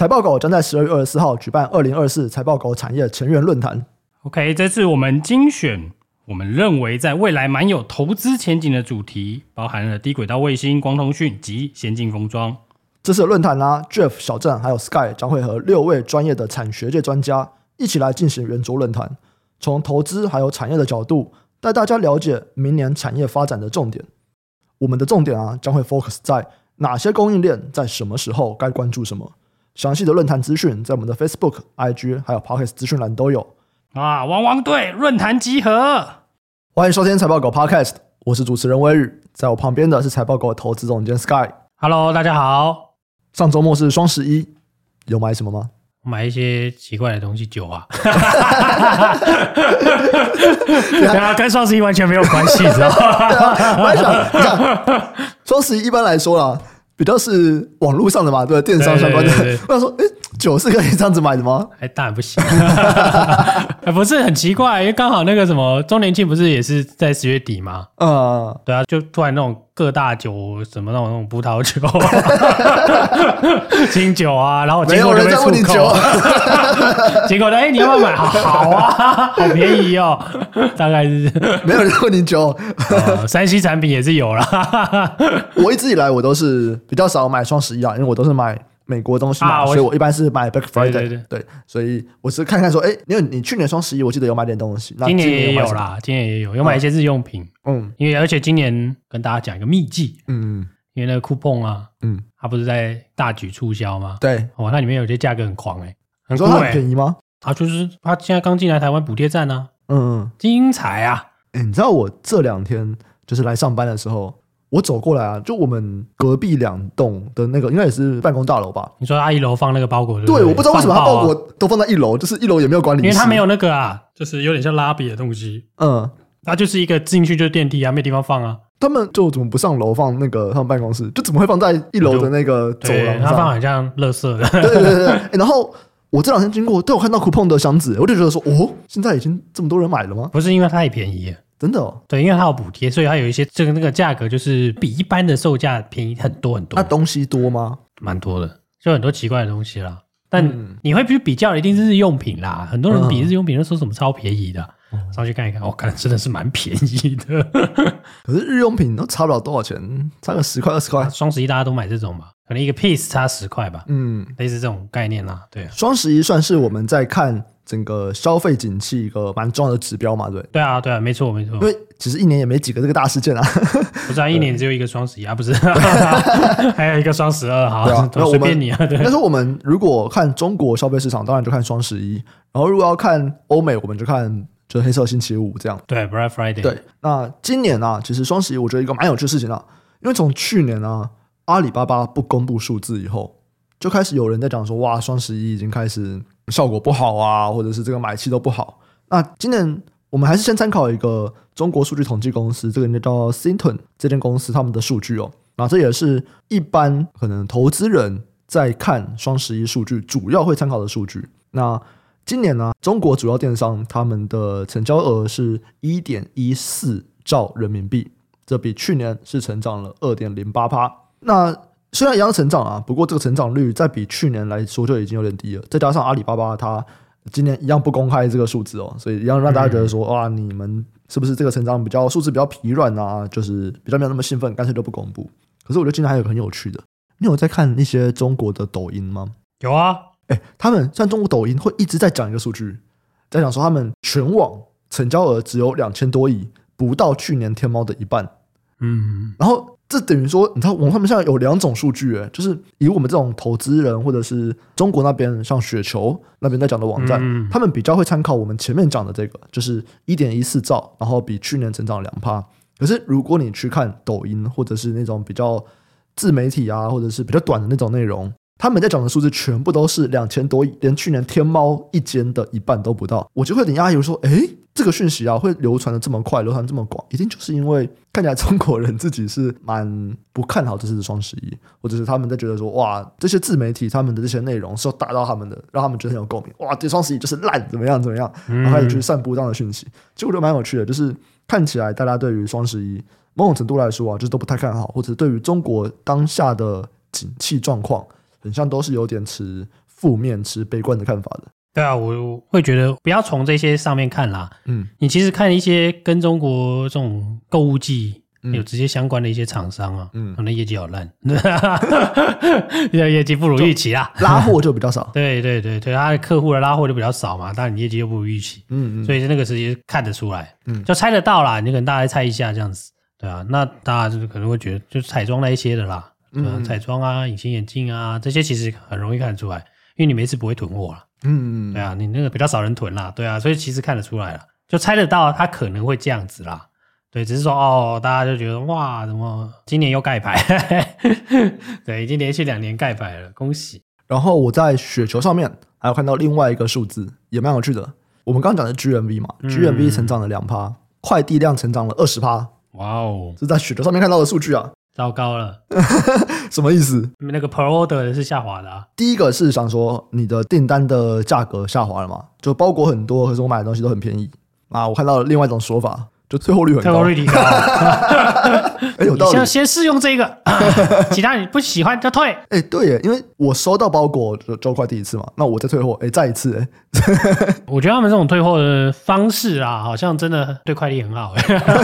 财报狗将在十二月二十四号举办二零二四财报狗产业成员论坛。OK，这次我们精选我们认为在未来蛮有投资前景的主题，包含了低轨道卫星、光通讯及先进封装。这次的论坛啦，Jeff、小郑还有 Sky 将会和六位专业的产学界专家一起来进行圆桌论坛，从投资还有产业的角度带大家了解明年产业发展的重点。我们的重点啊，将会 focus 在哪些供应链在什么时候该关注什么。详细的论坛资讯在我们的 Facebook、IG 还有 Podcast 资讯栏都有啊！汪汪队论坛集合，欢迎收听财报狗 Podcast，我是主持人威宇，在我旁边的是财报狗投资总监 Sky。Hello，大家好。上周末是双十一，有买什么吗？买一些奇怪的东西，酒啊。对啊，跟双十一完全没有关系，知道吗？我还想，你看，双十一一般来说啦，比较是网络上的嘛，对，电商相关的。我想说，哎、欸，酒是可以这样子买的吗？哎，当然不行。不是很奇怪，因为刚好那个什么周年庆不是也是在十月底吗？嗯，对啊，就突然那种。各大酒什么那种那种葡萄酒、清酒啊，然后 结果就被促购，结果呢？哎，你要不要买？好，好啊，好便宜哦，大概是没有人问你酒，山西产品也是有啦。我一直以来我都是比较少买双十一啊，因为我都是买。美国东西嘛，啊、所以我一般是买 Black Friday，对，对，对，对，所以我是看看说，哎、欸，因为你去年双十一我记得有买点东西，今年也有啦，今年也有，有买一些日用品，嗯，因为而且今年跟大家讲一个秘技，嗯，因为那个 coupon 啊，嗯，它不是在大举促销吗？对，哇，那里面有些价格很狂哎、欸，很贵、欸，很便宜吗？啊，就是它现在刚进来台湾补贴站呢，嗯嗯，精彩啊！哎、欸，你知道我这两天就是来上班的时候。我走过来啊，就我们隔壁两栋的那个，应该也是办公大楼吧？你说他一楼放那个包裹对不对？对，我不知道为什么他包裹都放在一楼，就是一楼也没有管理，因为他没有那个啊，就是有点像拉比的东西。嗯，它就是一个进去就是电梯啊，没地方放啊。他们就怎么不上楼放那个他们办公室？就怎么会放在一楼的那个走廊上？他放好像垃圾的。对对对对、欸。然后我这两天经过，都有看到 coupon 的箱子，我就觉得说，哦，现在已经这么多人买了吗？不是因为它也便宜。真的哦，对，因为它有补贴，所以它有一些这个那个价格就是比一般的售价便宜很多很多。那东西多吗？蛮多的，就很多奇怪的东西啦。但你会去比较，一定是日用品啦。很多人比日用品都说什么超便宜的，上去看一看，我看真的是蛮便宜的。可是日用品都差不了多少钱，差个十块二十块。双十一大家都买这种嘛，可能一个 piece 差十块吧。嗯，类似这种概念啦。对，双十一算是我们在看。整个消费景气一个蛮重要的指标嘛，对对啊，对啊，没错没错。因为其实一年也没几个这个大事件啊，不是啊，一年只有一个双十一啊，不是，还有一个双十二，好，随便你啊。对，但是我们如果看中国消费市场，当然就看双十一；然后如果要看欧美，我们就看就黑色星期五这样。对，Black Friday。对，那今年啊，其实双十一我觉得一个蛮有趣的事情啊，因为从去年啊，阿里巴巴不公布数字以后，就开始有人在讲说，哇，双十一已经开始。效果不好啊，或者是这个买气都不好。那今年我们还是先参考一个中国数据统计公司，这个人叫 Synton 这间公司他们的数据哦。那这也是一般可能投资人在看双十一数据主要会参考的数据。那今年呢，中国主要电商他们的成交额是一点一四兆人民币，这比去年是成长了二点零八趴。那虽然一样成长啊，不过这个成长率在比去年来说就已经有点低了。再加上阿里巴巴它今年一样不公开这个数字哦，所以一样让大家觉得说，哇，你们是不是这个成长比较数字比较疲软啊？就是比较没有那么兴奋，干脆就不公布。可是我觉得今年还有个很有趣的，你有在看一些中国的抖音吗？有啊，哎，他们像中国抖音会一直在讲一个数据，在讲说他们全网成交额只有两千多亿，不到去年天猫的一半。嗯，然后。这等于说，你知道，我们他们现在有两种数据，诶，就是以我们这种投资人，或者是中国那边像雪球那边在讲的网站，嗯、他们比较会参考我们前面讲的这个，就是一点一四兆，然后比去年成长两趴。可是如果你去看抖音，或者是那种比较自媒体啊，或者是比较短的那种内容，他们在讲的数字全部都是两千多亿，连去年天猫一间的一半都不到，我就会有点压抑，说，诶。这个讯息啊，会流传的这么快，流传这么广，一定就是因为看起来中国人自己是蛮不看好这次的双十一，或者是他们在觉得说，哇，这些自媒体他们的这些内容是要打到他们的，让他们觉得很有共鸣，哇，这双十一就是烂，怎么样怎么样，然后开始去散布这样的讯息。其实我觉得蛮有趣的，就是看起来大家对于双十一某种程度来说啊，就是都不太看好，或者对于中国当下的景气状况很像都是有点持负面、持悲观的看法的。对啊，我会觉得不要从这些上面看啦。嗯，你其实看一些跟中国这种购物季有直接相关的一些厂商啊，嗯，可能业绩好烂，业绩不如预期啊，拉货就比较少。对对对对，他的客户的拉货就比较少嘛，当然你业绩又不如预期，嗯嗯，所以那个直接看得出来，嗯，就猜得到啦。你可能大概猜一下这样子，对啊，那大家就是可能会觉得就是彩妆那一些的啦，嗯，彩妆啊，隐形眼镜啊，这些其实很容易看得出来，因为你每次不会囤货了。嗯，对啊，你那个比较少人囤啦，对啊，所以其实看得出来了，就猜得到他可能会这样子啦，对，只是说哦，大家就觉得哇，怎么今年又盖牌？对，已经连续两年盖牌了，恭喜。然后我在雪球上面还有看到另外一个数字，也蛮有趣的。我们刚刚讲的 GMV 嘛，嗯，GMV 成长了两趴，快递量成长了二十趴，哇哦，这是在雪球上面看到的数据啊。糟糕了，什么意思？那个 per order 是下滑的啊。第一个是想说你的订单的价格下滑了嘛？就包裹很多，可是我买的东西都很便宜啊。我看到了另外一种说法。就退货率很高，退货率提高。哎，有道理。先先试用这个，其他你不喜欢就退。哎，对耶，因为我收到包裹就就快递一次嘛，那我再退货，哎，再一次。哎，我觉得他们这种退货的方式啊，好像真的对快递很好。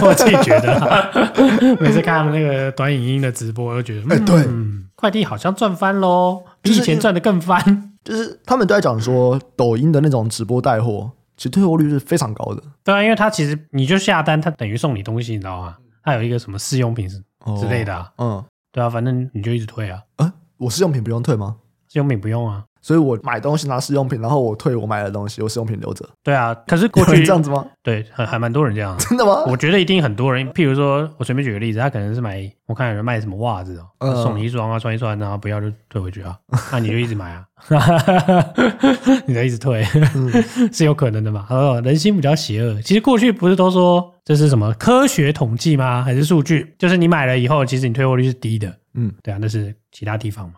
我自己觉得，每次看他们那个短影音的直播，我都觉得，哎，对，嗯，快递好像赚翻喽，比以前赚的更翻。就是他们都在讲说，抖音的那种直播带货。其实退货率是非常高的，对啊，因为他其实你就下单，他等于送你东西，你知道吗？他有一个什么试用品之类的，啊，嗯，对啊，反正你就一直退啊。啊，我试用品不用退吗？试用品不用啊。所以我买东西拿试用品，然后我退我买的东西，我试用品留着。对啊，可是过去这样子吗？对，还还蛮多人这样。真的吗？我觉得一定很多人。譬如说，我随便举个例子，他可能是买，我看有人卖什么袜子哦，嗯、送你一双啊，穿一穿，然后不要就退回去啊，那你就一直买啊，你就一直退，嗯、是有可能的嘛？哦，人心比较邪恶。其实过去不是都说这是什么科学统计吗？还是数据？就是你买了以后，其实你退货率是低的。嗯，对啊，那是其他地方嘛。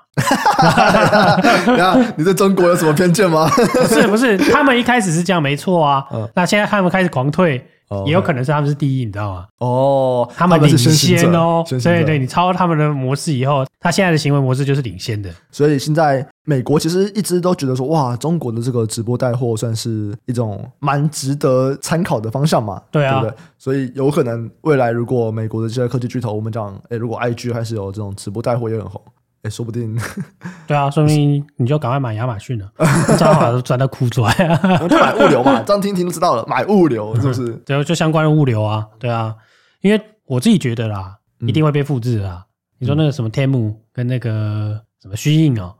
你对中国有什么偏见吗？不是不是，他们一开始是这样，没错啊。嗯、那现在他们开始狂退。也有可能是他们是第一，你知道吗？哦，他们领先哦，对对，你抄他们的模式以后，他现在的行为模式就是领先的。所以现在美国其实一直都觉得说，哇，中国的这个直播带货算是一种蛮值得参考的方向嘛，对啊，对不对？所以有可能未来如果美国的这些科技巨头，我们讲，哎，如果 IG 还是有这种直播带货也很红。哎，说不定，对啊，说不定你就赶快买亚马逊了，正好都赚到哭出来啊！我就买物流嘛，这样听听都知道了，买物流是不是？对，就相关的物流啊，对啊，因为我自己觉得啦，一定会被复制啊。你说那个什么天幕跟那个什么虚印哦，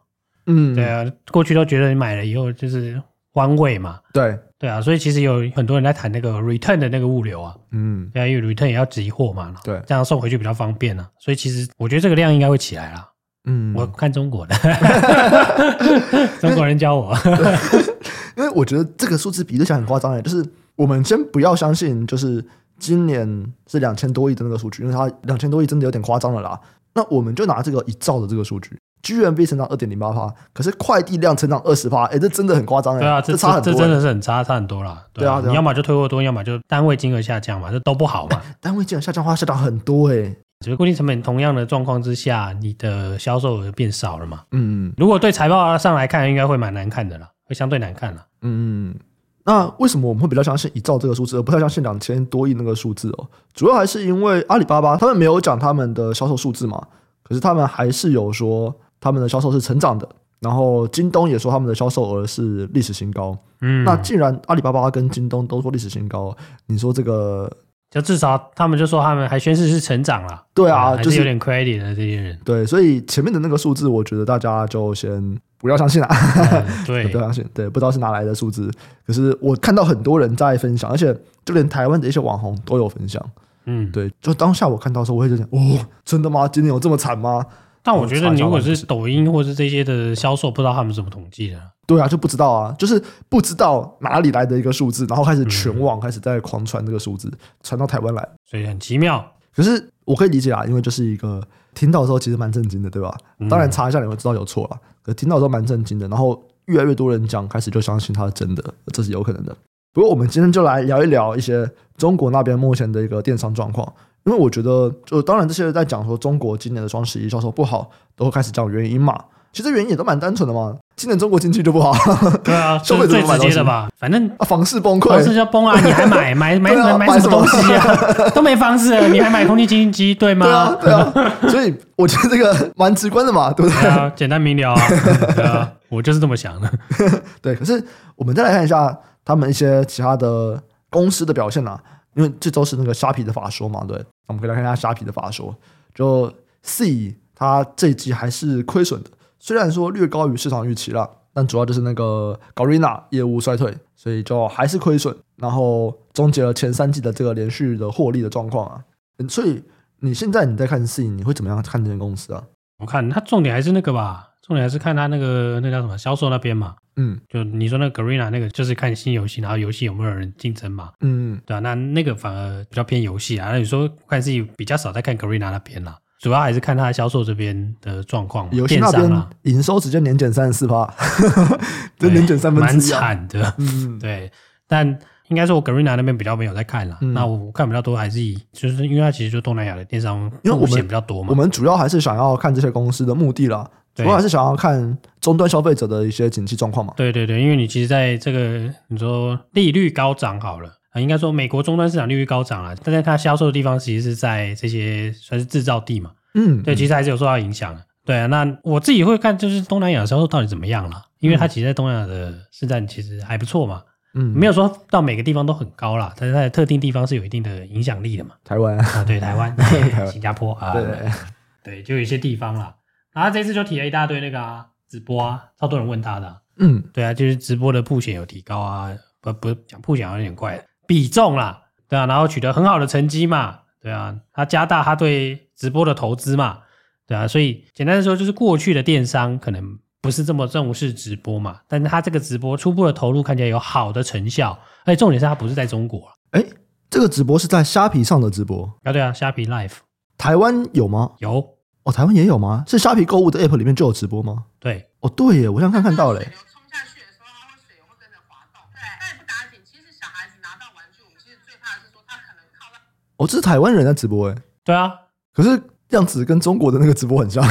嗯，对啊，过去都觉得你买了以后就是 one way 嘛，对对啊，所以其实有很多人在谈那个 return 的那个物流啊，嗯，对啊，因为 return 也要集货嘛，对，这样送回去比较方便啊，所以其实我觉得这个量应该会起来啦。嗯，我看中国的，中国人教我，因为我觉得这个数字比例起来很夸张哎，就是我们先不要相信，就是今年是两千多亿的那个数据，因为它两千多亿真的有点夸张了啦。那我们就拿这个一兆的这个数据，GMV 成长二点零八趴，可是快递量成长二十趴，哎，这真的很夸张哎，对啊，这差很多，这真的是很差，差很多啦。对啊，你要么就退货多，要么就单位金额下降嘛，这都不好嘛。单位金额下降的话，下降很多哎。只是固定成本同样的状况之下，你的销售额变少了嘛？嗯，如果对财报上来看，应该会蛮难看的啦，会相对难看了。嗯，那为什么我们会比较相信一兆这个数字，而不太相信两千多亿那个数字哦？主要还是因为阿里巴巴他们没有讲他们的销售数字嘛，可是他们还是有说他们的销售是成长的，然后京东也说他们的销售额是历史新高。嗯，那既然阿里巴巴跟京东都说历史新高，你说这个？就至少他们就说他们还宣誓是成长了，对啊，就是有点 credit 的这些人。对，所以前面的那个数字，我觉得大家就先不要相信了。对，不要相信。对，不知道是哪来的数字，可是我看到很多人在分享，而且就连台湾的一些网红都有分享。嗯，对，就当下我看到的时候，我会觉得，哦，真的吗？今年有这么惨吗？但我觉得，你如果是抖音或是这些的销售，不知道他们怎么统计的。对啊，就不知道啊，就是不知道哪里来的一个数字，然后开始全网开始在狂传这个数字，传到台湾来，所以很奇妙。可是我可以理解啊，因为就是一个听到的时候其实蛮震惊的，对吧？当然查一下你会知道有错了，可听到的时候蛮震惊的。然后越来越多人讲，开始就相信它是真的，这是有可能的。不过我们今天就来聊一聊一些中国那边目前的一个电商状况。因为我觉得，就当然这些人在讲说中国今年的双十一销售不好，都会开始讲原因嘛。其实原因也都蛮单纯的嘛。今年中国经济就不好，对啊，消费最直接的吧。反正啊，房市崩溃，房市就崩啊！你还买买买 买买什么东西啊？都没房子了，你还买空气清新机对吗？对啊，对啊。所以我觉得这个蛮直观的嘛，对不对？对啊，简单明了啊。对啊，我就是这么想的。对，可是我们再来看一下他们一些其他的公司的表现啊，因为这周是那个虾皮的法说嘛，对，我们可以来看一下虾皮的法说，就 C 它这一季还是亏损的。虽然说略高于市场预期了，但主要就是那个 Garena 业务衰退，所以就还是亏损，然后终结了前三季的这个连续的获利的状况啊。所以你现在你在看 C，你会怎么样看这间公司啊？我看它重点还是那个吧，重点还是看它那个那叫什么销售那边嘛。嗯，就你说那个 Garena 那个，就是看新游戏，然后游戏有没有人竞争嘛。嗯，对啊，那那个反而比较偏游戏啊。那你说看自己比较少在看 Garena 那边啦。主要还是看它销售这边的状况，游戏那边营收直接年减三十四趴，这年减三分之一，蛮惨的。嗯，对。但应该说，我 Garena 那边比较没有在看了。那我看比较多还是以，就是因为它其实就东南亚的电商，因为我们比较多嘛。我们主要还是想要看这些公司的目的啦，主要还是想要看终端消费者的一些景气状况嘛。对对对，因为你其实在这个你说利率高涨好了。应该说，美国终端市场利率高涨了，但是它销售的地方其实是在这些算是制造地嘛，嗯，对，其实还是有受到影响的。对啊，那我自己会看，就是东南亚销售到底怎么样了，因为它其实在东南亚的市占其实还不错嘛，嗯，没有说到每个地方都很高啦，但是它的特定地方是有一定的影响力的嘛。台湾啊，对，台湾、新加坡啊，对对，就有一些地方啦。然后这次就提了一大堆那个啊，直播啊，超多人问他的，嗯，对啊，就是直播的铺险有提高啊，不不讲铺险有点怪。比重啦，对啊，然后取得很好的成绩嘛，对啊，他加大他对直播的投资嘛，对啊，所以简单的说，就是过去的电商可能不是这么重视直播嘛，但是他这个直播初步的投入看起来有好的成效，而且重点是他不是在中国，哎，这个直播是在虾皮上的直播啊，对啊，虾皮 Live，台湾有吗？有哦，台湾也有吗？是虾皮购物的 App 里面就有直播吗？对，哦，对耶，我刚刚看到嘞。哦，这是台湾人在直播哎，对啊，可是样子跟中国的那个直播很像。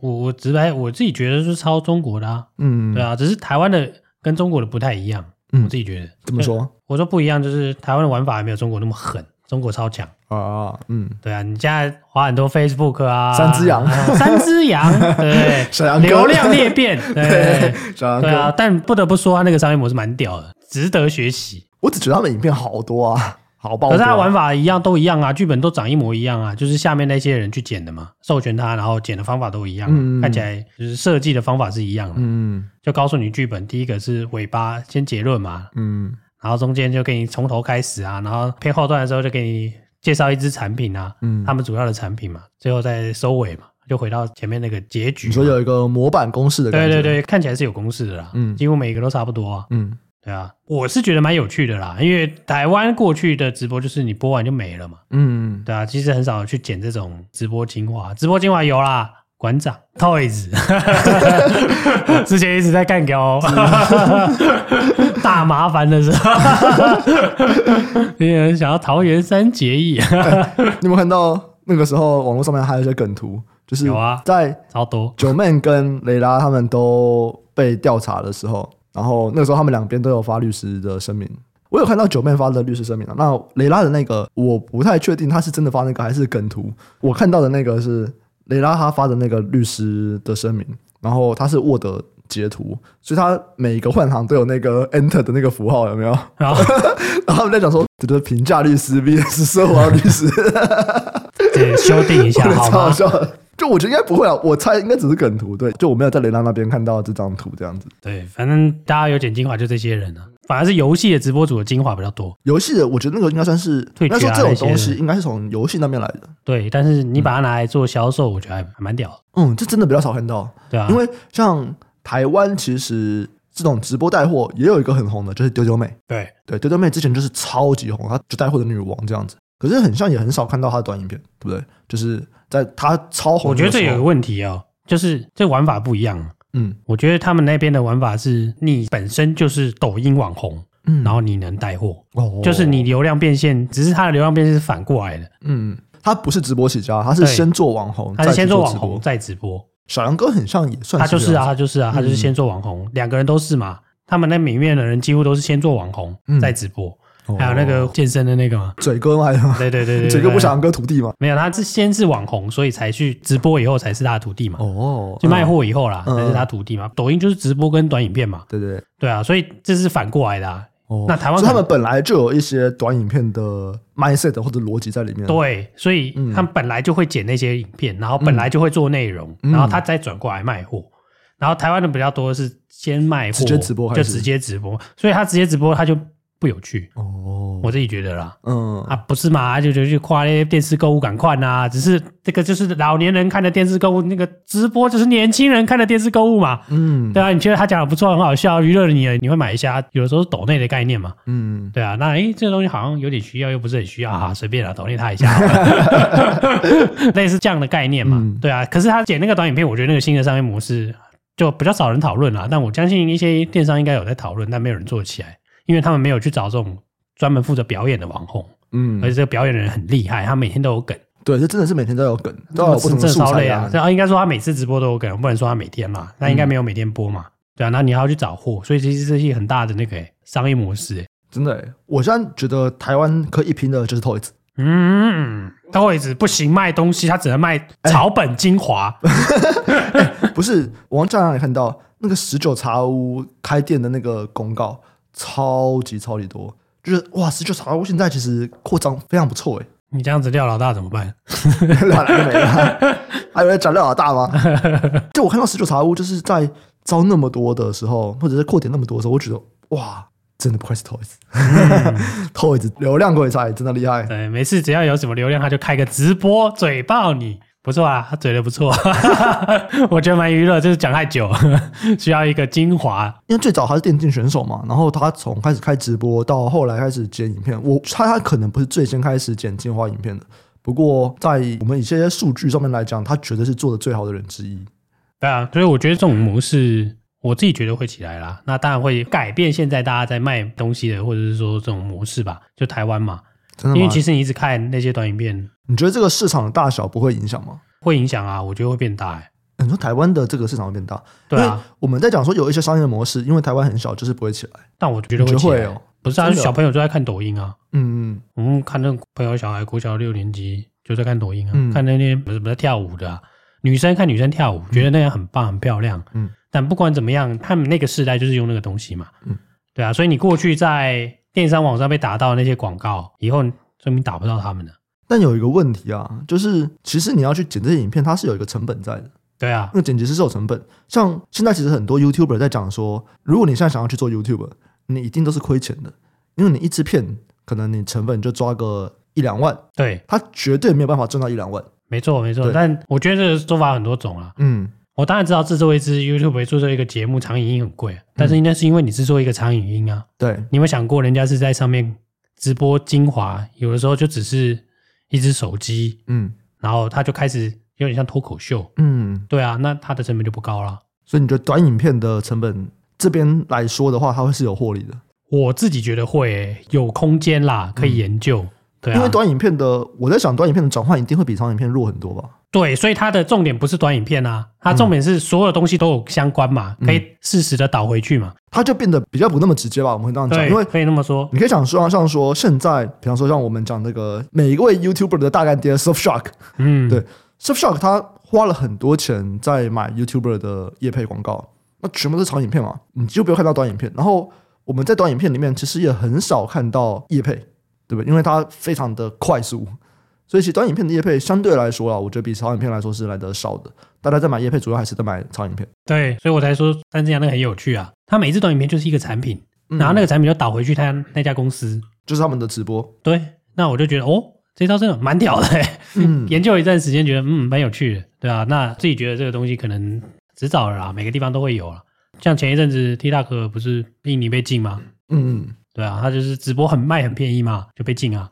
我我直白，我自己觉得是抄中国的啊，嗯，对啊，只是台湾的跟中国的不太一样，嗯，我自己觉得。怎么说？我说不一样，就是台湾的玩法还没有中国那么狠，中国超强啊，嗯，对啊，你现在花很多 Facebook 啊，三只羊，三只羊，对，流量裂变，对，对啊，但不得不说，他那个商业模式蛮屌的，值得学习。我只觉得他们影片好多啊。好爆！可是它玩法一样，都一样啊，剧本都长一模一样啊，就是下面那些人去剪的嘛，授权他，然后剪的方法都一样，嗯、看起来就是设计的方法是一样的。嗯，就告诉你剧本，第一个是尾巴先结论嘛，嗯，然后中间就给你从头开始啊，然后偏后段的时候就给你介绍一支产品啊，嗯，他们主要的产品嘛，最后再收尾嘛，就回到前面那个结局。所以有一个模板公式的感觉，对对对，看起来是有公式的啦，嗯，几乎每一个都差不多啊，嗯。对啊，我是觉得蛮有趣的啦，因为台湾过去的直播就是你播完就没了嘛，嗯，对啊，其实很少去剪这种直播精华，直播精华有啦，馆长。Toys，之前一直在干掉，大麻烦的时候，有人想要桃园三结义，欸，你有没有看到那个时候网络上面还有一些梗图，就是有啊，在超多。九妹跟蕾拉他们都被调查的时候。然后那个时候他们两边都有发律师的声明，我有看到九妹发的律师声明啊。那雷拉的那个我不太确定他是真的发那个还是梗图。我看到的那个是雷拉他发的那个律师的声明，然后他是 Word 截图，所以他每一个换行都有那个 Enter 的那个符号，有没有？然后他们在讲说，这就是评价律师 vs 奢华律师，对，修订一下 好吗？就我觉得应该不会啊，我猜应该只是梗图。对，就我没有在雷拉那边看到这张图这样子。对，反正大家有剪精华就这些人啊，反而是游戏的直播主的精华比较多。游戏的，我觉得那个应该算是，应该说这种东西应该是从游戏那边来的。对，但是你把它拿来做销售，我觉得还还蛮屌的。嗯，这真的比较少看到。对啊，因为像台湾其实这种直播带货也有一个很红的，就是丢丢妹。对对，丢丢妹之前就是超级红，她就带货的女王这样子。可是很像也很少看到她的短影片，对不对？就是。在他超红，我觉得这有个问题哦，就是这玩法不一样。嗯，我觉得他们那边的玩法是你本身就是抖音网红，嗯，然后你能带货，哦，就是你流量变现，只是他的流量变现是反过来的。嗯，他不是直播起家，他是先做网红，他是先做网红再直播。小杨哥很像也算是，他就是啊，他就是啊，他就是先做网红，两、嗯、个人都是嘛。他们那里面的人几乎都是先做网红，再直播。嗯、还有那个健身的那个嘛，嘴哥嘛，对对对对，对，嘴哥不小杨哥徒弟嘛？没有，他是先是网红，所以才去直播，以后才是他的徒弟嘛。哦，就卖货以后啦，才、嗯、是他徒弟嘛。抖音就是直播跟短影片嘛。对对对，对啊，所以这是反过来的啊。哦，那台湾他们本来就有一些短影片的 mindset 或者逻辑在里面。对，所以他们本来就会剪那些影片，然后本来就会做内容，嗯、然后他再转过来卖货。然后台湾的比较多的是先卖货，直接直播就直接直播，所以他直接直播他就。不有趣。哦，我自己觉得啦，嗯。啊，不是嘛，就就去夸那些电视购物赶快呐，只是这个就是老年人看的电视购物，那个直播就是年轻人看的电视购物嘛，嗯，对啊，你觉得他讲的不错，很好笑，娱乐你，你会买一下，有的时候是抖内的概念嘛，嗯，对啊，那诶这个东西好像有点需要，又不是很需要啊，随便啦，抖内他一下，类似这样的概念嘛，嗯、对啊，可是他剪那个短影片，我觉得那个新的商业模式就比较少人讨论啦，但我相信一些电商应该有在讨论，但没有人做起来。因为他们没有去找这种专门负责表演的网红，嗯，而且这个表演的人很厉害，他每天都有梗。对，这真的是每天都有梗，都有不同的素材啊。啊，应该说他每次直播都有梗，不能说他每天嘛，那应该没有每天播嘛，嗯、对啊，那你还要去找货，所以其实这是一个很大的那个商业模式。真的，我现在觉得台湾可以一拼的就是 Toys。嗯，Toys 不行卖东西，他只能卖草本精华。不是，我在哪里看到那个十九茶屋开店的那个公告？超级超级多，就是哇！十九茶屋现在其实扩张非常不错诶。你这样子廖老大怎么办？廖老大没了？还有人讲廖老大吗？就我看到十九茶屋就是在招那么多的时候，或者是扩点那么多的时候，我觉得哇，真的不愧是 Toys，Toys、嗯、流量鬼才真的厉害。对，每次只要有什么流量，他就开个直播嘴爆你。不错啊，他嘴的不错，我觉得蛮娱乐，就是讲太久，需要一个精华。因为最早他是电竞选手嘛，然后他从开始开直播到后来开始剪影片，我猜他可能不是最先开始剪精华影片的，不过在我们一些数据上面来讲，他绝对是做的最好的人之一。对啊，所以我觉得这种模式，我自己觉得会起来啦。那当然会改变现在大家在卖东西的，或者是说这种模式吧，就台湾嘛。真的？因为其实你一直看那些短影片。你觉得这个市场的大小不会影响吗？会影响啊，我觉得会变大哎。你说台湾的这个市场会变大？对啊，我们在讲说有一些商业模式，因为台湾很小，就是不会起来。但我觉得会起来哦。不是啊，小朋友就在看抖音啊。嗯嗯，我们看那朋友小孩国小六年级就在看抖音啊，看那些不是不是跳舞的啊，女生看女生跳舞，觉得那样很棒很漂亮。嗯，但不管怎么样，他们那个时代就是用那个东西嘛。嗯，对啊，所以你过去在电商网上被打到那些广告，以后说明打不到他们了。但有一个问题啊，就是其实你要去剪这些影片，它是有一个成本在的。对啊，那剪辑是有成本。像现在其实很多 YouTuber 在讲说，如果你现在想要去做 YouTuber，你一定都是亏钱的，因为你一支片可能你成本就抓个一两万，对，他绝对没有办法赚到一两万。没错，没错。但我觉得这个做法很多种啊。嗯，我当然知道制作一支 YouTuber 做这一个节目长影音很贵，但是应该是因为你制作一个长影音啊。对，你有没有想过，人家是在上面直播精华，有的时候就只是。一只手机，嗯，然后他就开始有点像脱口秀，嗯，对啊，那它的成本就不高了。所以你觉得短影片的成本这边来说的话，它会是有获利的？我自己觉得会、欸、有空间啦，可以研究。嗯、对啊，因为短影片的，我在想短影片的转换一定会比长影片弱很多吧？对，所以它的重点不是短影片啊，它重点是所有东西都有相关嘛，嗯、可以适时的导回去嘛。它就变得比较不那么直接吧，我们会这样讲，因为可以那么说，你可以想说，像说现在，比方说像我们讲那个每一位 YouTuber 的大干爹 Surfshark，嗯，对，Surfshark 他花了很多钱在买 YouTuber 的业配广告，那全部都是长影片嘛，你就不用看到短影片。然后我们在短影片里面其实也很少看到业配，对不对？因为它非常的快速。所以其实短影片的业配相对来说啊，我觉得比长影片来说是来得少的。大家在买业配，主要还是在买长影片。对，所以我才说三只羊那个很有趣啊。它每一支短影片就是一个产品，嗯、然后那个产品就导回去他那家公司，就是他们的直播。对，那我就觉得哦，这招真的蛮屌的。嗯，研究一段时间，觉得嗯蛮有趣的，对啊，那自己觉得这个东西可能迟早了啦，每个地方都会有了。像前一阵子 TikTok 不是印尼被禁吗？嗯，对啊，他就是直播很卖很便宜嘛，就被禁啊。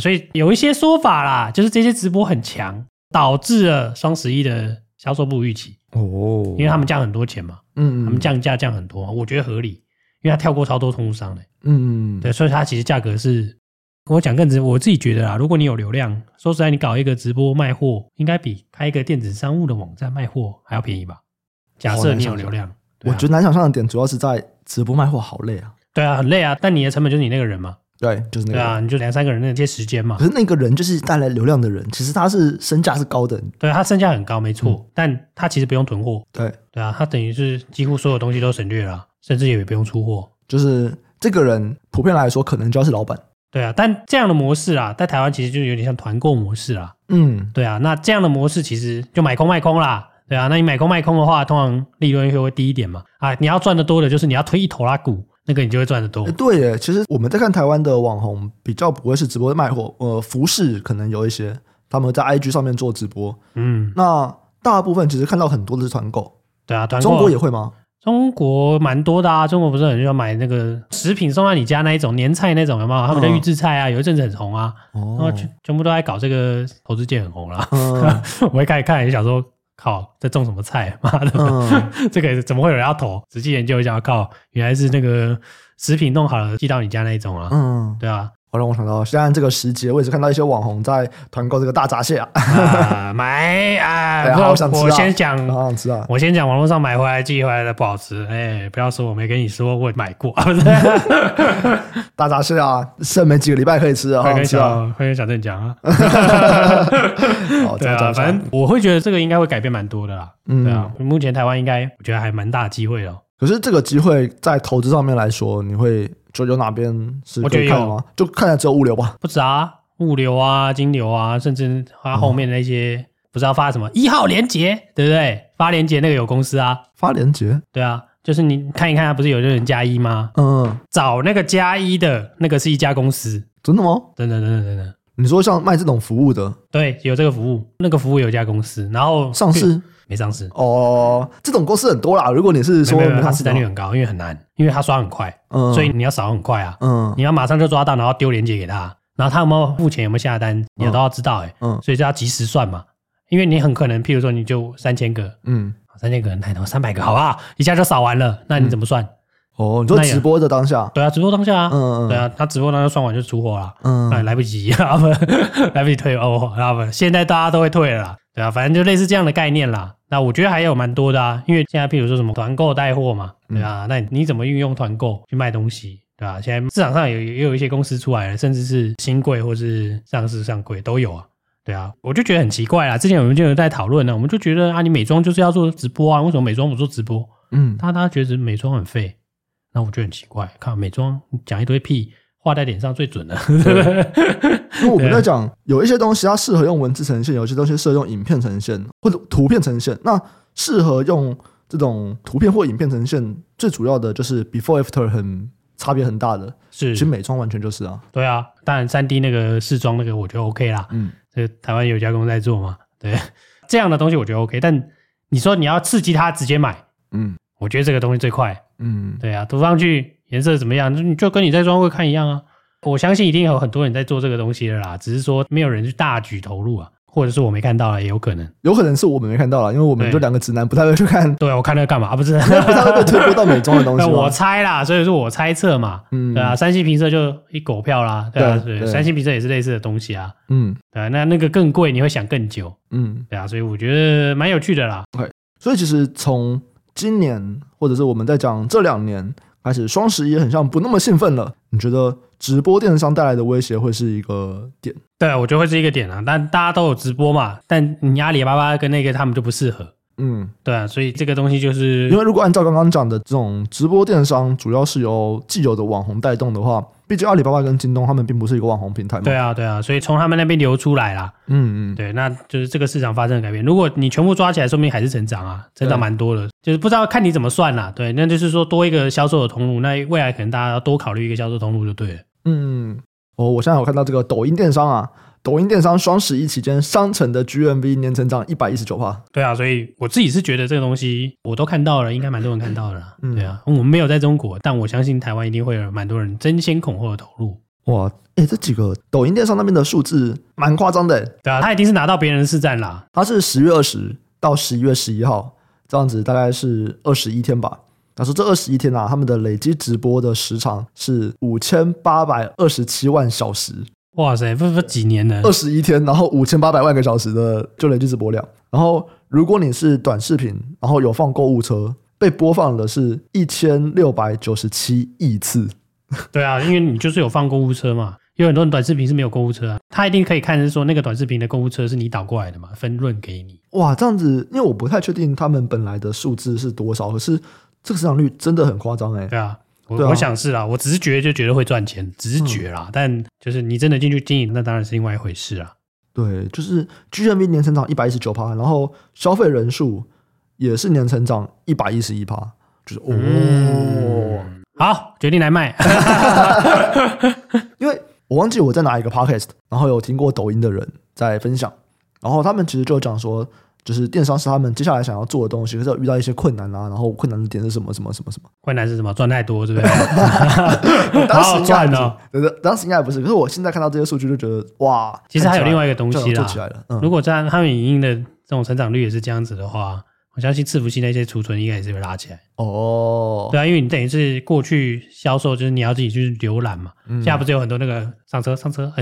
所以有一些说法啦，就是这些直播很强，导致了双十一的销售不如预期哦，因为他们降很多钱嘛，嗯，他们降价降很多，我觉得合理，因为他跳过超多通路商的，嗯，对，所以他其实价格是我讲更直，我自己觉得啦，如果你有流量，说实在，你搞一个直播卖货，应该比开一个电子商务的网站卖货还要便宜吧？假设你有流量，我觉得难想象的点主要是在直播卖货好累啊。对啊，很累啊，但你的成本就是你那个人嘛。对，就是那个。对啊，你就两三个人那些时间嘛。可是那个人就是带来流量的人，其实他是身价是高的。对，他身价很高，没错，嗯、但他其实不用囤货。对，对啊，他等于是几乎所有东西都省略了，甚至也不用出货。就是这个人普遍来说，可能就要是老板。对啊，但这样的模式啊，在台湾其实就有点像团购模式啊。嗯，对啊，那这样的模式其实就买空卖空啦。对啊，那你买空卖空的话，通常利润会会低一点嘛。啊，你要赚的多的就是你要推一头拉股。那个你就会赚得多。对耶，其实我们在看台湾的网红，比较不会是直播卖货，呃，服饰可能有一些，他们在 IG 上面做直播。嗯，那大部分其实看到很多的是团购。对啊，团购。中国也会吗？中国蛮多的啊，中国不是很喜欢买那个食品送到你家那一种年菜那种，有没有？他们的预制菜啊，有一阵子很红啊，哦、然后全全部都在搞这个，投资界很红了。嗯、我一开始看也想说。靠，在种什么菜？妈的，嗯、这个怎么会有人要投？仔细研究一下，靠，原来是那个食品弄好了寄到你家那一种啊。嗯，对啊。好让我想到，现在这个时节，我也是看到一些网红在团购这个大闸蟹啊，啊买啊！对好想吃啊！我先讲，好想吃啊！我先讲，网络上买回来寄回来的不好吃，哎，不要说我没跟你说，我买过，不是？大闸蟹啊，剩没几个礼拜可以吃啊，好想吃啊！欢迎小郑讲啊，对啊，反正我会觉得这个应该会改变蛮多的啦。嗯，对啊，目前台湾应该我觉得还蛮大机会哦。可是这个机会在投资上面来说，你会？就有哪边是可以看吗？就看起来只有物流吧？不止啊，物流啊，金流啊，甚至它后面那些不知道发什么一号连接，对不对？发连接那个有公司啊，发连结，对啊，就是你看一看，不是有人加一吗？嗯，找那个加一的那个是一家公司，真的吗？等等等等等等。你说像卖这种服务的，对，有这个服务，那个服务有一家公司，然后上市。没上市。哦，这种公司很多啦。如果你是说它市占率很高，因为很难，因为它刷很快，嗯，所以你要扫很快啊，嗯，你要马上就抓到，然后丢链接给他，然后他有没有付钱，有没有下单，你都要知道，哎，嗯，所以就要及时算嘛，因为你很可能，譬如说你就三千个，嗯，三千个人太多，三百个好不好？一下就扫完了，那你怎么算？哦，你说直播的当下，对啊，直播当下啊，嗯，对啊，他直播当下算完就出货了，嗯，那来不及，啊不，来不及退哦，啊不，现在大家都会退了啦，对啊，反正就类似这样的概念啦。那我觉得还有蛮多的啊，因为现在譬如说什么团购带货嘛，对啊，那你怎么运用团购去卖东西，对吧？现在市场上有也有一些公司出来了，甚至是新贵或是上市上柜都有啊，对啊，我就觉得很奇怪啦。之前我们就有在讨论呢，我们就觉得啊，你美妆就是要做直播啊，为什么美妆不做直播？嗯，大家觉得美妆很废，那我觉得很奇怪，看美妆讲一堆屁。画在脸上最准的，因为我们在讲有一些东西它适合用文字呈现，有些东西适合用影片呈现或者图片呈现。那适合用这种图片或影片呈现，最主要的就是 before after 很差别很大的。是，其实美妆完全就是啊。对啊，当然三 D 那个试妆那个我觉得 OK 啦。嗯，这个台湾有家公司在做嘛？对，这样的东西我觉得 OK。但你说你要刺激他直接买，嗯，我觉得这个东西最快。嗯，对啊，涂上去。颜色怎么样？就就跟你在专柜看一样啊！我相信一定有很多人在做这个东西的啦，只是说没有人去大举投入啊，或者是我没看到了，也有可能，有可能是我们没看到了，因为我们就两个直男，不太会去看。对，我看那个干嘛？不是，不太会被推播到美妆的东西。我猜啦，所以说我猜测嘛，嗯，对啊，三星评测就一狗票啦，对啊，对，三星评测也是类似的东西啊，嗯，对啊，那那个更贵，你会想更久，嗯，对啊，所以我觉得蛮有趣的啦。对，所以其实从今年或者是我们在讲这两年。开始双十一很像不那么兴奋了。你觉得直播电商带来的威胁会是一个点？对，我觉得会是一个点啊。但大家都有直播嘛，但你阿里巴巴跟那个他们就不适合。嗯，对啊，所以这个东西就是，因为如果按照刚刚讲的这种直播电商，主要是由既有的网红带动的话。毕竟阿里巴巴跟京东他们并不是一个网红平台嘛。对啊，对啊，所以从他们那边流出来啦。嗯嗯，对，那就是这个市场发生了改变。如果你全部抓起来，说明还是成长啊，成长蛮多的。就是不知道看你怎么算啦。对，那就是说多一个销售的通路，那未来可能大家要多考虑一个销售通路就对了。嗯，哦，我现在有看到这个抖音电商啊。抖音电商双十一期间，商城的 GMV 年成长一百一十九%。对啊，所以我自己是觉得这个东西我都看到了，应该蛮多人看到了。嗯，对啊，我们没有在中国，但我相信台湾一定会有蛮多人争先恐后的投入。哇，哎，这几个抖音电商那边的数字蛮夸张的。对啊，他一定是拿到别人的市占啦。他是十月二十到十一月十一号这样子，大概是二十一天吧。他说这二十一天啊，他们的累计直播的时长是五千八百二十七万小时。哇塞，不不几年了？二十一天，然后五千八百万个小时的就累计直播量。然后如果你是短视频，然后有放购物车，被播放的是一千六百九十七亿次。对啊，因为你就是有放购物车嘛。有很多人短视频是没有购物车啊，他一定可以看是说那个短视频的购物车是你导过来的嘛，分润给你。哇，这样子，因为我不太确定他们本来的数字是多少，可是这个市场率真的很夸张哎。对啊。我，啊、我想是啦，我只是觉得就觉得会赚钱，只是觉啦，嗯、但就是你真的进去经营，那当然是另外一回事啊。对，就是 GMV 年成长一百一十九趴，然后消费人数也是年成长一百一十一趴，就是哦、嗯，好，决定来卖。因为我忘记我在哪一个 podcast，然后有听过抖音的人在分享，然后他们其实就讲说。就是电商是他们接下来想要做的东西，可是有遇到一些困难啊，然后困难的点是什么？什么？什么？什么？困难是什么？赚太多，对不对？当时赚呢？对对，当时应该不是。可是我现在看到这些数据，就觉得哇，其实还有另外一个东西啦。做起来了。嗯、如果在他们影音的这种成长率也是这样子的话，我相信伺服器那些储存应该也是会拉起来。哦，对啊，因为你等于是过去销售就是你要自己去浏览嘛，嗯、现在不是有很多那个上车上车，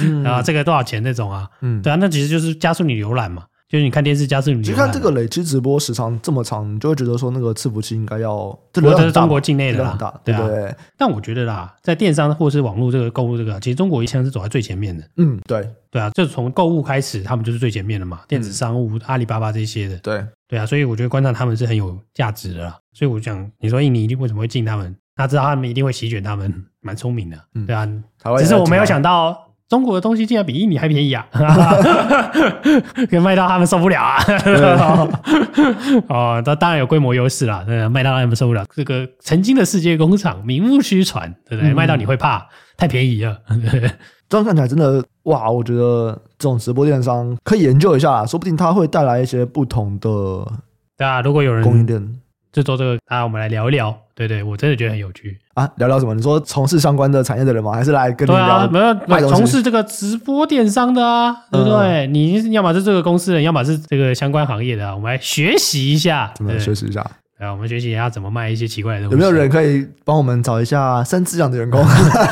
嗯、然 后这个多少钱那种啊？嗯，对啊，那其实就是加速你浏览嘛。就是你看电视加速，你就看这个累积直播时长这么长，你就会觉得说那个伺服器应该要，这个是中国境内的啦，对不对？但我觉得啦，在电商或是网络这个购物这个，其实中国一向是走在最前面的。嗯，对，对啊，就从购物开始，他们就是最前面的嘛，电子商务、阿里巴巴这些的。对，对啊，所以我觉得观察他们是很有价值的啦。所以我想，你说印尼一定为什么会进他们？他知道他们一定会席卷他们，蛮聪明的，嗯对啊。只是我没有想到。中国的东西竟然比印尼还便宜啊！可以卖到他们受不了啊！哦，那当然有规模优势啦，卖到他们受不了。这个曾经的世界工厂名不虚传，对不对？卖到你会怕，太便宜了。这样看起来真的哇！我觉得这种直播电商可以研究一下，说不定它会带来一些不同的。对啊，如果有人供应链。就做这个啊，我们来聊一聊。对对，我真的觉得很有趣啊！聊聊什么？你说从事相关的产业的人吗？还是来跟你聊？没有，从事这个直播电商的啊，对不对？你要么是这个公司的人，要么是这个相关行业的啊，我们来学习一下，怎么学习一下？啊，我们学习一下怎么卖一些奇怪的东西。有没有人可以帮我们找一下三只羊的员工？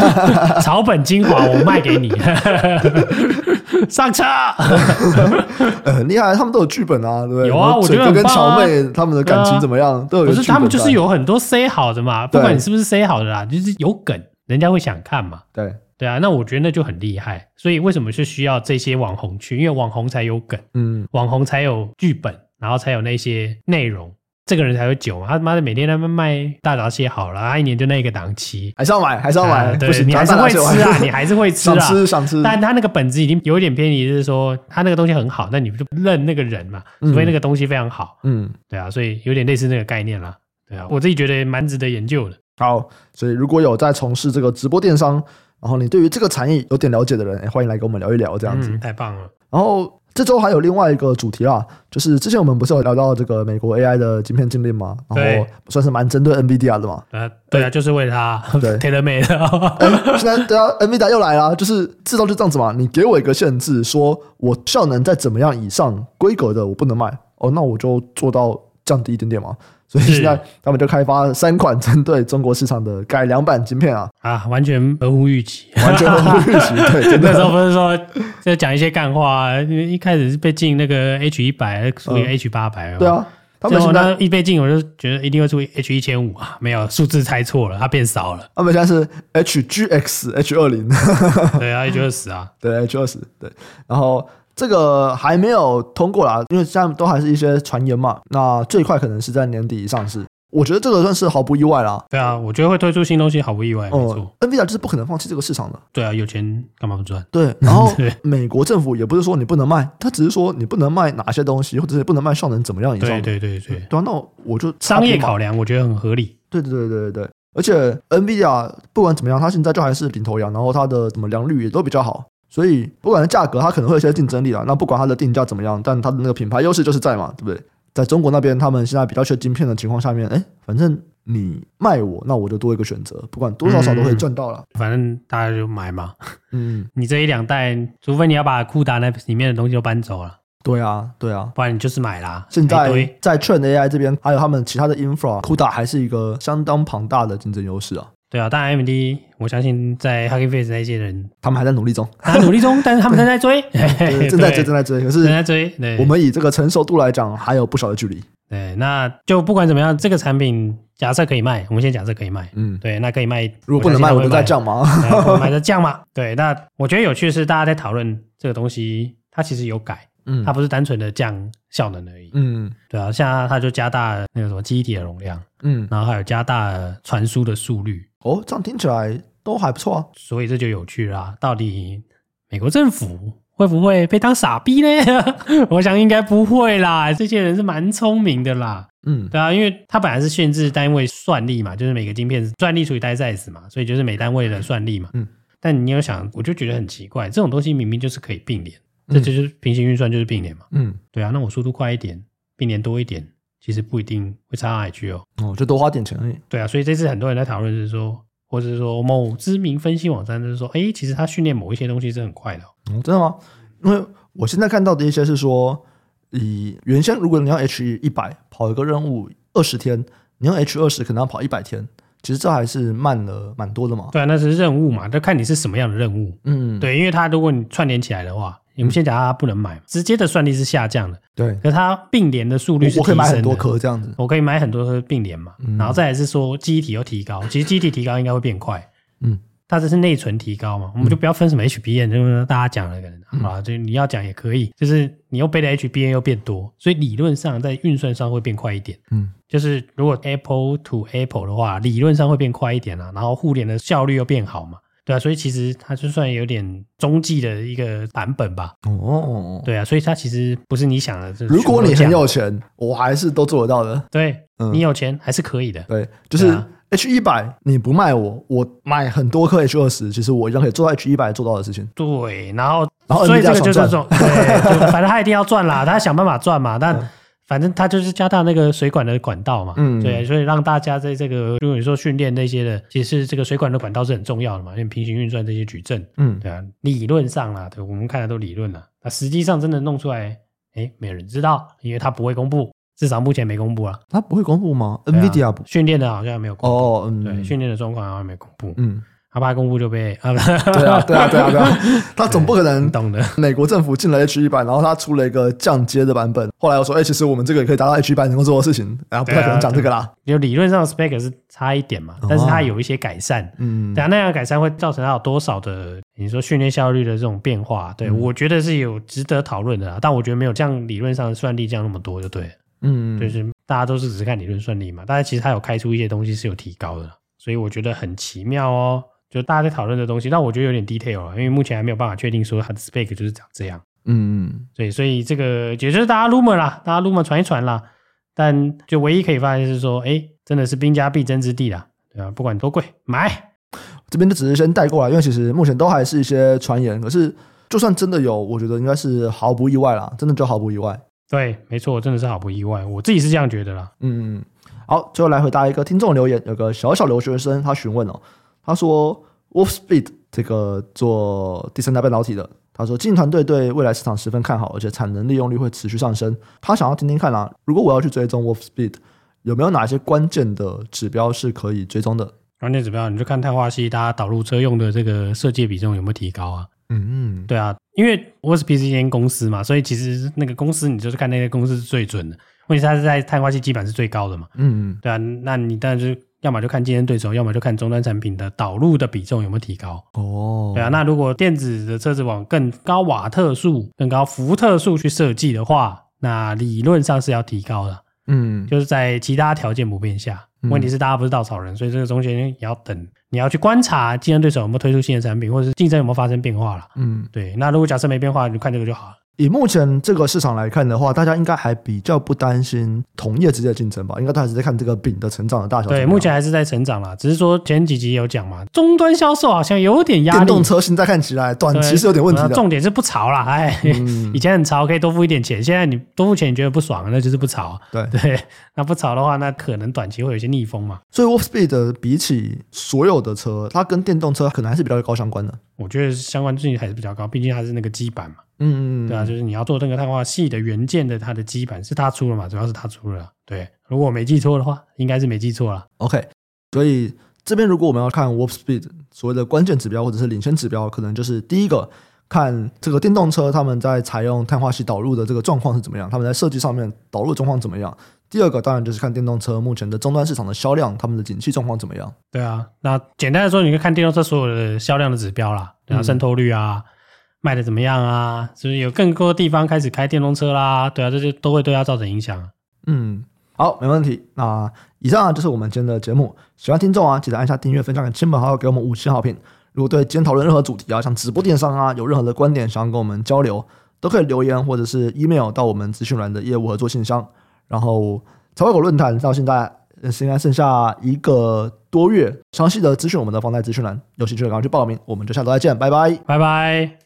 草本精华，我卖给你。上车，很厉害，他们都有剧本啊，对不对？有啊，我觉得跟乔妹他们的感情怎么样？都有。可是他们就是有很多 say 好的嘛，不管你是不是 say 好的啦，就是有梗，人家会想看嘛。对对啊，那我觉得那就很厉害。所以为什么是需要这些网红去？因为网红才有梗，嗯，网红才有剧本，然后才有那些内容。这个人才会久嘛？他妈的每天他们卖大闸蟹好了，他一年就那一个档期，还是要买，还是要买。对，你还是会吃啊，你还是会吃啊，想吃想吃。但他那个本质已经有一点偏离，就是说他那个东西很好，那你不就认那个人嘛，除非那个东西非常好。嗯，对啊，所以有点类似那个概念啦。对啊，我自己觉得蛮值得研究的。好，所以如果有在从事这个直播电商，然后你对于这个产业有点了解的人，欢迎来跟我们聊一聊，这样子。太棒了。然后。这周还有另外一个主题啦，就是之前我们不是有聊到这个美国 AI 的晶片禁令嘛？然后算是蛮针对 NVIDIA 的嘛。呃，对啊，就是为了它，对，tailor-made 的。现在对啊，NVIDIA 又来了，就是制造就这样子嘛。你给我一个限制，说我效能在怎么样以上规格的我不能卖，哦，那我就做到降低一点点嘛。所以现在他们就开发三款针对中国市场的改良版晶片啊，啊，完全合乎预期，完全合乎预期。对，那时候不是说在讲一些干话，啊因为一开始是被禁那个 H 一百，出一个 H 八百。对啊，他们现在一被禁，我就觉得一定会出 H 一千五啊，没有数字猜错了，它变少了。他们现在是 HGX H 二零，对啊，H 二十啊，对 H 二十，对，然后。这个还没有通过啦，因为现在都还是一些传言嘛。那最快可能是在年底上市，我觉得这个算是毫不意外啦。对啊，我觉得会推出新东西毫不意外，没错。NVIDIA 就是不可能放弃这个市场的。对啊，有钱干嘛不赚？对，然后 美国政府也不是说你不能卖，他只是说你不能卖哪些东西，或者是不能卖效能怎么样以上。对对对对，对啊，那我就商业考量，我觉得很合理。对对对对对对，而且 NVIDIA 不管怎么样，它现在就还是领头羊，然后它的什么良率也都比较好。所以不管是价格，它可能会有些竞争力啦。那不管它的定价怎么样，但它的那个品牌优势就是在嘛，对不对？在中国那边，他们现在比较缺晶片的情况下面，哎，反正你卖我，那我就多一个选择，不管多少少都可以赚到了。反正大家就买嘛。嗯，你这一两代，除非你要把 CUDA 那里面的东西都搬走了。对啊，对啊，不然你就是买啦。现在在 Trend AI 这边，还有他们其他的 Infra，CUDA 还是一个相当庞大的竞争优势啊。对啊，当然 AMD，我相信在 Hugging Face 那些人，他们还在努力中，还在努力中，但是他们正在追，正在追，正在追。可是正在追，对，我们以这个成熟度来讲，还有不少的距离。对，那就不管怎么样，这个产品假设可以卖，我们先假设可以卖，嗯，对，那可以卖。如果不能卖，我们再降嘛，买的 降嘛。对，那我觉得有趣的是，大家在讨论这个东西，它其实有改。嗯，它不是单纯的降效能而已。嗯，对啊，像它就加大了那个什么记忆体的容量。嗯，然后还有加大了传输的速率。哦，这样听起来都还不错啊。所以这就有趣啦，到底美国政府会不会被当傻逼呢？我想应该不会啦，这些人是蛮聪明的啦。嗯，对啊，因为它本来是限制单位算力嘛，就是每个晶片算力除以 die size 嘛，所以就是每单位的算力嘛。嗯，但你有想，我就觉得很奇怪，这种东西明明就是可以并联。这就是平行运算，就是并联嘛。嗯，对啊，那我速度快一点，并联多一点，其实不一定会差哪里去哦。哦，就多花点钱而已。对啊，所以这次很多人在讨论是说，或者是说某知名分析网站就是说，哎，其实它训练某一些东西是很快的。嗯，真的吗？因为我现在看到的一些是说，以原先如果你要 H 一百跑一个任务二十天，你用 H 二十可能要跑一百天，其实这还是慢了蛮多的嘛。对啊，那是任务嘛，就看你是什么样的任务。嗯，对，因为它如果你串联起来的话。你们先讲它不能买，直接的算力是下降的。对，可是它并联的速率是可以买很多颗这样子，我可以买很多颗并联嘛。嗯、然后再来是说记忆体又提高，其实记忆体提高应该会变快。嗯，它这是内存提高嘛，我们就不要分什么 HBM，就是大家讲了可能、嗯、啊，就你要讲也可以，就是你又背的 HBM 又变多，所以理论上在运算上会变快一点。嗯，就是如果 Apple to Apple 的话，理论上会变快一点啊，然后互联的效率又变好嘛。对啊，所以其实它就算有点中继的一个版本吧。哦，对啊，所以它其实不是你想的。如果你很有钱，我还是都做得到的。对，嗯、你有钱还是可以的。对，就是 H 一百，你不卖我，我买很多颗 H 二十，其实我一样可以做到 H 一百做到的事情。对，然后，然后所以这个就是这种，对，就反正他一定要赚啦，他想办法赚嘛，但。嗯反正它就是加大那个水管的管道嘛，嗯，对，所以让大家在这个，如果你说训练那些的，其实这个水管的管道是很重要的嘛，因为平行运算这些矩阵，嗯，对啊，理论上啦，对，我们看的都理论啦，那实际上真的弄出来，哎，没有人知道，因为它不会公布，至少目前没公布啊。它不会公布吗？NVIDIA 训练的好像没有公布，哦，嗯，对，训练的状况好像没公布，嗯。他怕公布就被啊，对啊，对啊，对啊，对啊，他总不可能懂的。美国政府进了 H 一版，然后他出了一个降阶的版本。后来我说，哎，其实我们这个也可以达到 H 一版能够做的事情，然后不太可能讲这个啦。就理论上 spec 是差一点嘛，但是它有一些改善。嗯，等下那样改善会造成它有多少的，你说训练效率的这种变化？对，我觉得是有值得讨论的啦，但我觉得没有降理论上的算力降那么多就对。嗯，就是大家都是只是看理论算力嘛，但是其实它有开出一些东西是有提高的，所以我觉得很奇妙哦。就大家在讨论的东西，但我觉得有点 detail 啊，因为目前还没有办法确定说它的 spec 就是长这样。嗯嗯，对，所以这个也就是大家 rumor 啦，大家 rumor 传一传啦。但就唯一可以发现是说，哎，真的是兵家必争之地啦，对啊？不管多贵，买。这边就只是先带过来，因为其实目前都还是一些传言。可是就算真的有，我觉得应该是毫不意外啦，真的就毫不意外。对，没错，真的是毫不意外，我自己是这样觉得啦。嗯嗯，好，最后来回答一个听众留言，有个小小留学生他询问哦。他说：“Wolfspeed 这个做第三代半导体的，他说经营团队对未来市场十分看好，而且产能利用率会持续上升。他想要听听看啊，如果我要去追踪 Wolfspeed，有没有哪些关键的指标是可以追踪的？关键指标，你就看碳化系大家导入车用的这个设计比重有没有提高啊？嗯嗯，对啊，因为 Wolfspeed 是一间公司嘛，所以其实那个公司你就是看那些公司是最准的，问题是它是在碳化系基本是最高的嘛。嗯嗯，对啊，那你当然就是。要么就看竞争对手，要么就看终端产品的导入的比重有没有提高。哦，对啊，那如果电子的车子往更高瓦特数、更高伏特数去设计的话，那理论上是要提高的。嗯，就是在其他条件不变下，问题是大家不是稻草人，所以这个中间也要等，你要去观察竞争对手有没有推出新的产品，或者是竞争有没有发生变化了。嗯，对，那如果假设没变化，你就看这个就好了。以目前这个市场来看的话，大家应该还比较不担心同业之间的竞争吧？应该都还是在看这个饼的成长的大小。对，目前还是在成长啦，只是说前几集有讲嘛，终端销售好像有点压力。电动车现在看起来短期是有点问题的。重点是不潮啦，哎，嗯、以前很潮，可以多付一点钱，现在你多付钱你觉得不爽，那就是不潮。对对，那不潮的话，那可能短期会有一些逆风嘛。所以 Wolfspeed 比起所有的车，它跟电动车可能还是比较高相关的。我觉得相关性还是比较高，毕竟它是那个基板嘛。嗯嗯，对啊，就是你要做那个碳化系的元件的，它的基板是它出了嘛，主要是它出了。对，如果我没记错的话，应该是没记错了。OK，所以这边如果我们要看 Warp Speed 所谓的关键指标或者是领先指标，可能就是第一个看这个电动车他们在采用碳化系导入的这个状况是怎么样，他们在设计上面导入状况怎么样。第二个当然就是看电动车目前的终端市场的销量，他们的景气状况怎么样。对啊，那简单的说，你可以看电动车所有的销量的指标啦，对啊，渗透率啊。卖的怎么样啊？是不是有更多地方开始开电动车啦？对啊，这些都会对它造成影响。嗯，好，没问题。那以上啊就是我们今天的节目。喜欢听众啊，记得按下订阅、分享给亲朋好友，给我们五星好评。如果对今天讨论任何主题啊，像直播电商啊，有任何的观点想要跟我们交流，都可以留言或者是 email 到我们资讯栏的业务合作信箱。然后财会狗论坛到现在现在剩下一个多月，详细的资讯我们的放在资讯栏，有兴趣的赶快去报名。我们就下周再见，拜拜，拜拜。